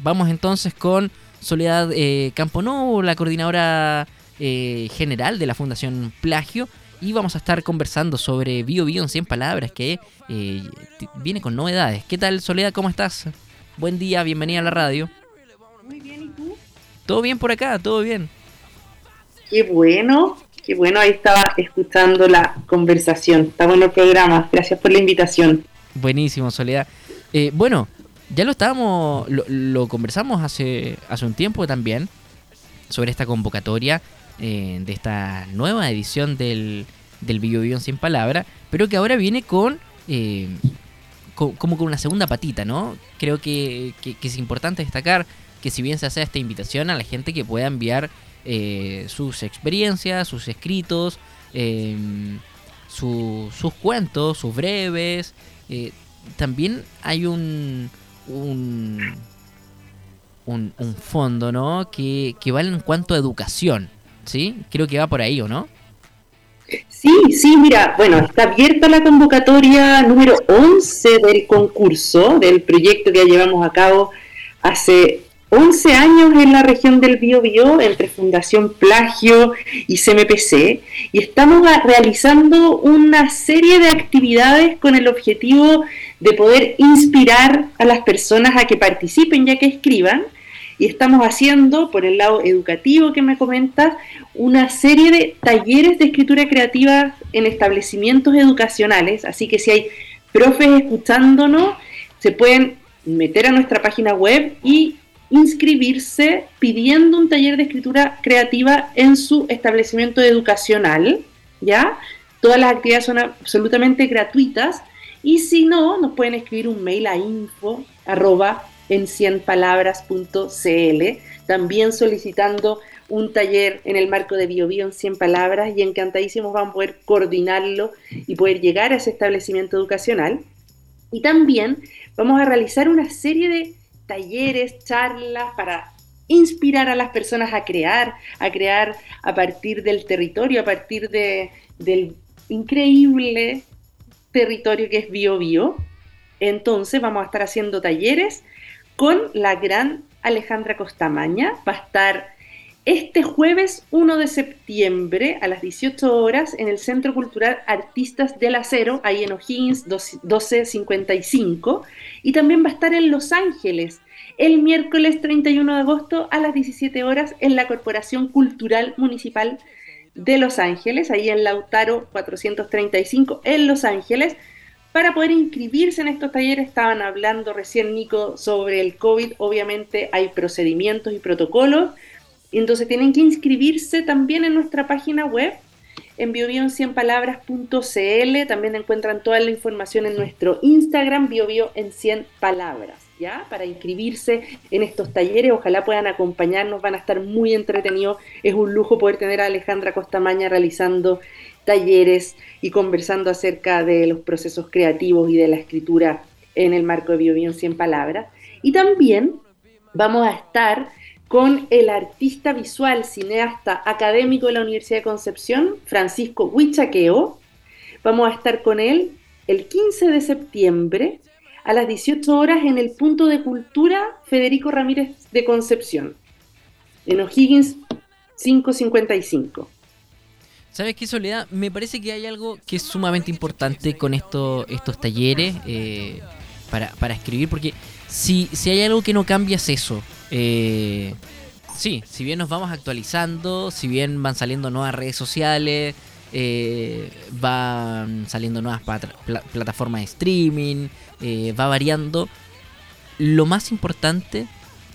Vamos entonces con Soledad eh, Camponovo, la coordinadora eh, general de la Fundación Plagio. Y vamos a estar conversando sobre Bio Bio en 100 palabras, que eh, viene con novedades. ¿Qué tal, Soledad? ¿Cómo estás? Buen día, bienvenida a la radio. Muy bien, ¿y tú? Todo bien por acá, todo bien. Qué bueno, qué bueno. Ahí estaba escuchando la conversación. Está bueno el programa. Gracias por la invitación. Buenísimo, Soledad. Eh, bueno, ya lo estábamos, lo, conversamos hace, hace un tiempo también sobre esta convocatoria eh, de esta nueva edición del, del Bio Bio sin palabra, pero que ahora viene con, eh, como con una segunda patita, ¿no? Creo que, es importante destacar que si bien se hace esta invitación a la gente que pueda enviar eh, sus experiencias, sus escritos, sus cuentos, sus breves, también hay un, un, un, fondo, ¿no? Que, que va en cuanto a educación. ¿sí? Creo que va por ahí, ¿o no? Sí, sí, mira, bueno, está abierta la convocatoria número 11 del concurso, del proyecto que llevamos a cabo hace 11 años en la región del Biobío, entre Fundación Plagio y CMPC, y estamos realizando una serie de actividades con el objetivo de poder inspirar a las personas a que participen ya que escriban, y estamos haciendo, por el lado educativo que me comentas, una serie de talleres de escritura creativa en establecimientos educacionales. Así que si hay profes escuchándonos, se pueden meter a nuestra página web y inscribirse pidiendo un taller de escritura creativa en su establecimiento educacional, ¿ya? Todas las actividades son absolutamente gratuitas y si no, nos pueden escribir un mail a info en 100palabras.cl, también solicitando un taller en el marco de BioBio en 100 palabras y encantadísimos van a poder coordinarlo y poder llegar a ese establecimiento educacional. Y también vamos a realizar una serie de talleres, charlas para inspirar a las personas a crear, a crear a partir del territorio, a partir de, del increíble territorio que es BioBio. Entonces vamos a estar haciendo talleres con la gran Alejandra Costamaña. Va a estar este jueves 1 de septiembre a las 18 horas en el Centro Cultural Artistas del Acero, ahí en O'Higgins 1255. Y también va a estar en Los Ángeles el miércoles 31 de agosto a las 17 horas en la Corporación Cultural Municipal de Los Ángeles, ahí en Lautaro 435 en Los Ángeles para poder inscribirse en estos talleres, estaban hablando recién Nico sobre el COVID, obviamente hay procedimientos y protocolos, entonces tienen que inscribirse también en nuestra página web, en biobioen100palabras.cl, también encuentran toda la información en nuestro Instagram, biobio en 100 palabras, ¿ya? Para inscribirse en estos talleres, ojalá puedan acompañarnos, van a estar muy entretenidos, es un lujo poder tener a Alejandra Costamaña realizando talleres y conversando acerca de los procesos creativos y de la escritura en el marco de BioBio 100 palabras. Y también vamos a estar con el artista visual, cineasta académico de la Universidad de Concepción, Francisco Huichaqueo. Vamos a estar con él el 15 de septiembre a las 18 horas en el punto de cultura Federico Ramírez de Concepción, en O'Higgins 555. ¿Sabes qué, Soledad? Me parece que hay algo que es sumamente importante con esto, estos talleres eh, para, escribir, porque si, si hay algo que no cambia es eso. Eh, sí, si bien nos vamos actualizando, si bien van saliendo nuevas redes sociales, eh, van saliendo nuevas plataformas de streaming, va variando, lo más importante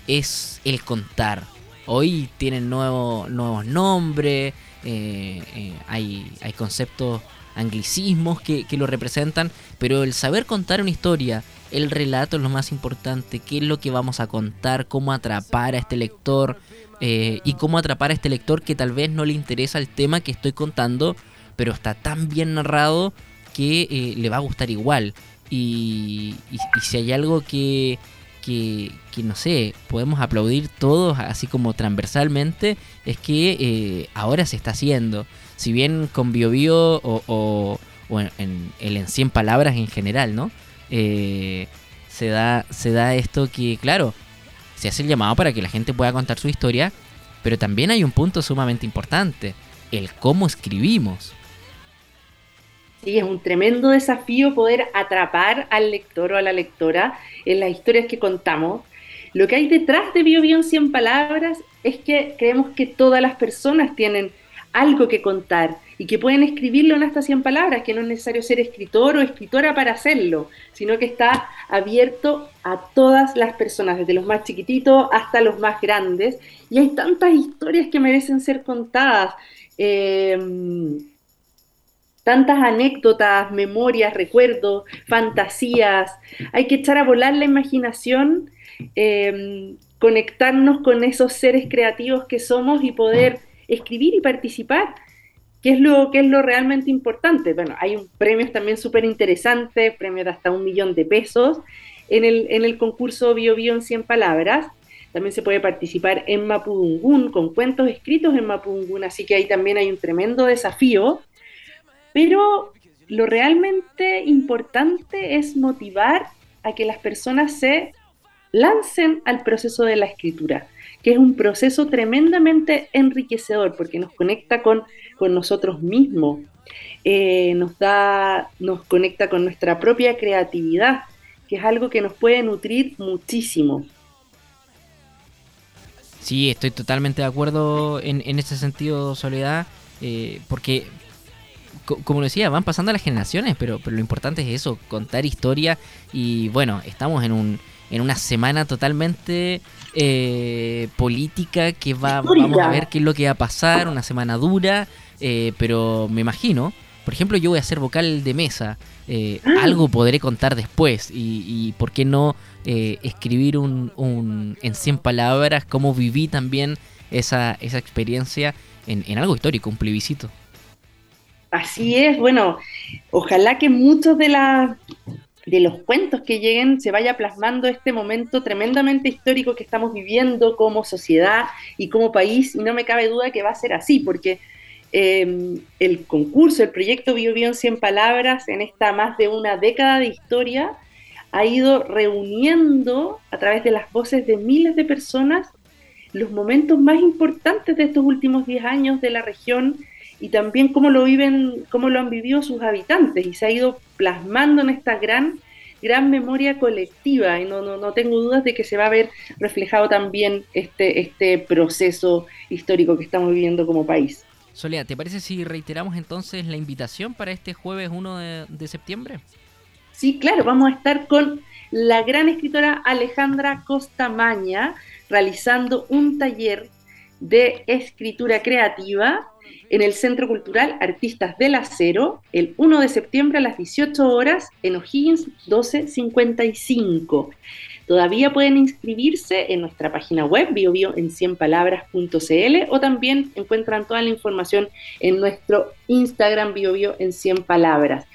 es el contar. Hoy tienen nuevo, nuevos nombres, eh, eh, hay, hay conceptos anglicismos que, lo representan, pero el saber contar una historia, el relato es lo más importante, qué es lo que vamos a contar, cómo atrapar a este lector eh, y cómo atrapar a este lector que tal vez no le interesa el tema que estoy contando, pero está tan bien narrado que le va a gustar igual. y si hay algo que, que, no sé, podemos aplaudir todos así como transversalmente, es que eh, ahora se está haciendo. Si bien con BioBio o, o, en, el en 100 palabras en general, ¿no? Eh, se, da, se da esto que, claro, se hace el llamado para que la gente pueda contar su historia, pero también hay un punto sumamente importante, el cómo escribimos. Sí, es un tremendo desafío poder atrapar al lector o a la lectora en las historias que contamos. Lo que hay detrás de Bio en 100 palabras es que creemos que todas las personas tienen algo que contar y que pueden escribirlo en hasta 100 palabras, que no es necesario ser escritor o escritora para hacerlo, sino que está abierto a todas las personas, desde los más chiquititos hasta los más grandes. Y hay tantas historias que merecen ser contadas. Eh, tantas anécdotas, memorias, recuerdos, fantasías. Hay que echar a volar la imaginación, eh, conectarnos con esos seres creativos que somos y poder escribir y participar, que es lo, que es lo realmente importante. Bueno, hay un premios también súper interesante, premios de hasta un millón de pesos en el, en el concurso Bio Bio en 100 palabras. También se puede participar en Mapudungún con cuentos escritos en Mapudungún, así que ahí también hay un tremendo desafío. Pero lo realmente importante es motivar a que las personas se lancen al proceso de la escritura que es un proceso tremendamente enriquecedor porque nos conecta con, con nosotros mismos, eh, nos, da, nos conecta con nuestra propia creatividad, que es algo que nos puede nutrir muchísimo. Sí, estoy totalmente de acuerdo en, en ese sentido, Soledad, eh, porque como decía, van pasando las generaciones, pero, pero lo importante es eso, contar historia y bueno, estamos en un en una semana totalmente eh, política que va, vamos a ver qué es lo que va a pasar, una semana dura, eh, pero me imagino, por ejemplo, yo voy a ser vocal de mesa, eh, ah. algo podré contar después y, por qué no escribir un, un, en 100 palabras cómo viví también esa, esa experiencia en, en algo histórico, un plebiscito. Así es, bueno, ojalá que muchos de las de los cuentos que lleguen se vaya plasmando este momento tremendamente histórico que estamos viviendo como sociedad y como país, y no me cabe duda que va a ser así, porque em, el concurso, el proyecto Bio Bio en 100 palabras, en esta más de una década de historia, ha ido reuniendo a través de las voces de miles de personas los momentos más importantes de estos últimos 10 años de la región y también cómo lo viven, cómo lo han vivido sus habitantes y se ha ido plasmando en esta gran gran memoria colectiva y no, no, no tengo dudas de que se va a ver reflejado también este, este proceso histórico que estamos viviendo como país. Soledad, ¿te parece si reiteramos entonces la invitación para este jueves 1 de, de septiembre? Sí, claro, vamos a estar con la gran escritora Alejandra Costamaña realizando un taller de escritura creativa en el Centro Cultural Artistas del Acero el 1 de septiembre a las 18 horas en O'Higgins 1255. Todavía pueden inscribirse en nuestra página web biobio en 100palabras.cl o también encuentran toda la información en nuestro Instagram biobio en 100 palabras.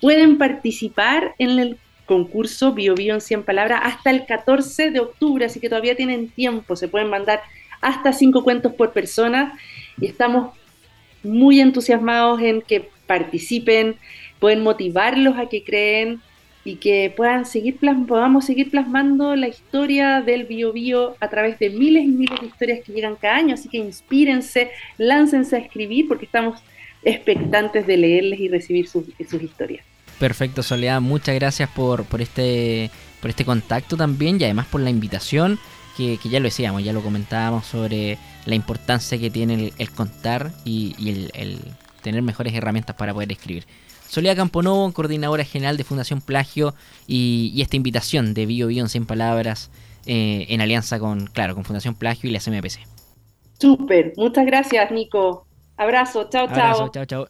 Pueden participar en el concurso BioBio en 100 palabras hasta el 14 de octubre, así que todavía tienen tiempo, se pueden mandar hasta cinco cuentos por persona y estamos muy entusiasmados en que participen, pueden motivarlos a que creen y que puedan seguir podamos seguir plasmando la historia del bio bio a través de miles y miles de historias que llegan cada año. Así que inspírense, láncense a escribir porque estamos expectantes de leerles y recibir sus, historias. Perfecto, Soledad, muchas gracias por, por, este, por este contacto también y además por la invitación que, ya lo decíamos, ya lo comentábamos sobre la importancia que tiene el, contar y, el, tener mejores herramientas para poder escribir. Soledad Camponovo, coordinadora general de Fundación Plagio, y, esta invitación de Bio Bio en 100 palabras eh, en alianza con, claro, con Fundación Plagio y la CMPC. Súper, muchas gracias Nico. Abrazo, chao, chao. Chao, chao.